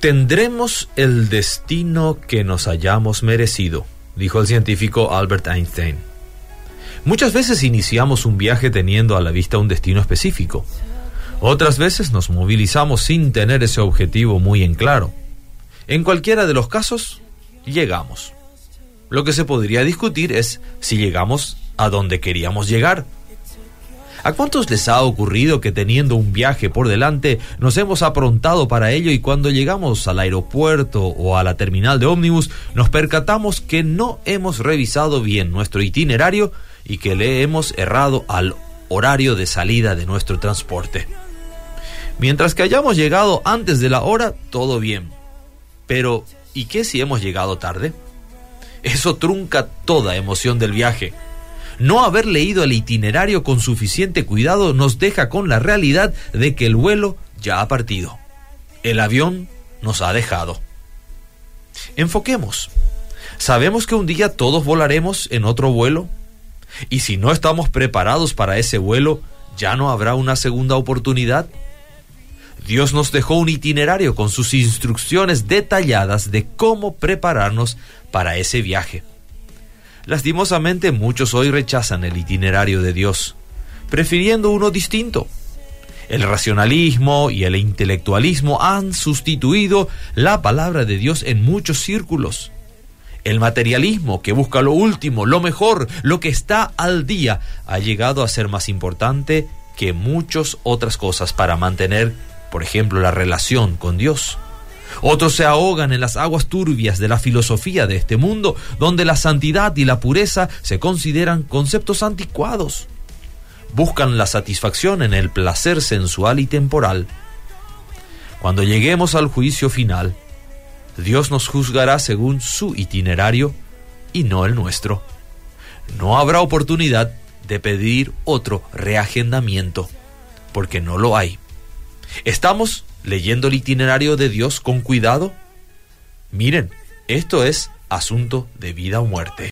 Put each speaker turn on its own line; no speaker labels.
Tendremos el destino que nos hayamos merecido, dijo el científico Albert Einstein. Muchas veces iniciamos un viaje teniendo a la vista un destino específico. Otras veces nos movilizamos sin tener ese objetivo muy en claro. En cualquiera de los casos, llegamos. Lo que se podría discutir es si llegamos a donde queríamos llegar. ¿A cuántos les ha ocurrido que teniendo un viaje por delante nos hemos aprontado para ello y cuando llegamos al aeropuerto o a la terminal de ómnibus nos percatamos que no hemos revisado bien nuestro itinerario y que le hemos errado al horario de salida de nuestro transporte? Mientras que hayamos llegado antes de la hora, todo bien. Pero, ¿y qué si hemos llegado tarde? Eso trunca toda emoción del viaje. No haber leído el itinerario con suficiente cuidado nos deja con la realidad de que el vuelo ya ha partido. El avión nos ha dejado. Enfoquemos. ¿Sabemos que un día todos volaremos en otro vuelo? Y si no estamos preparados para ese vuelo, ¿ya no habrá una segunda oportunidad? Dios nos dejó un itinerario con sus instrucciones detalladas de cómo prepararnos para ese viaje. Lastimosamente muchos hoy rechazan el itinerario de Dios, prefiriendo uno distinto. El racionalismo y el intelectualismo han sustituido la palabra de Dios en muchos círculos. El materialismo, que busca lo último, lo mejor, lo que está al día, ha llegado a ser más importante que muchas otras cosas para mantener, por ejemplo, la relación con Dios. Otros se ahogan en las aguas turbias de la filosofía de este mundo, donde la santidad y la pureza se consideran conceptos anticuados. Buscan la satisfacción en el placer sensual y temporal. Cuando lleguemos al juicio final, Dios nos juzgará según su itinerario y no el nuestro. No habrá oportunidad de pedir otro reagendamiento, porque no lo hay. Estamos leyendo el itinerario de Dios con cuidado? Miren, esto es asunto de vida o muerte.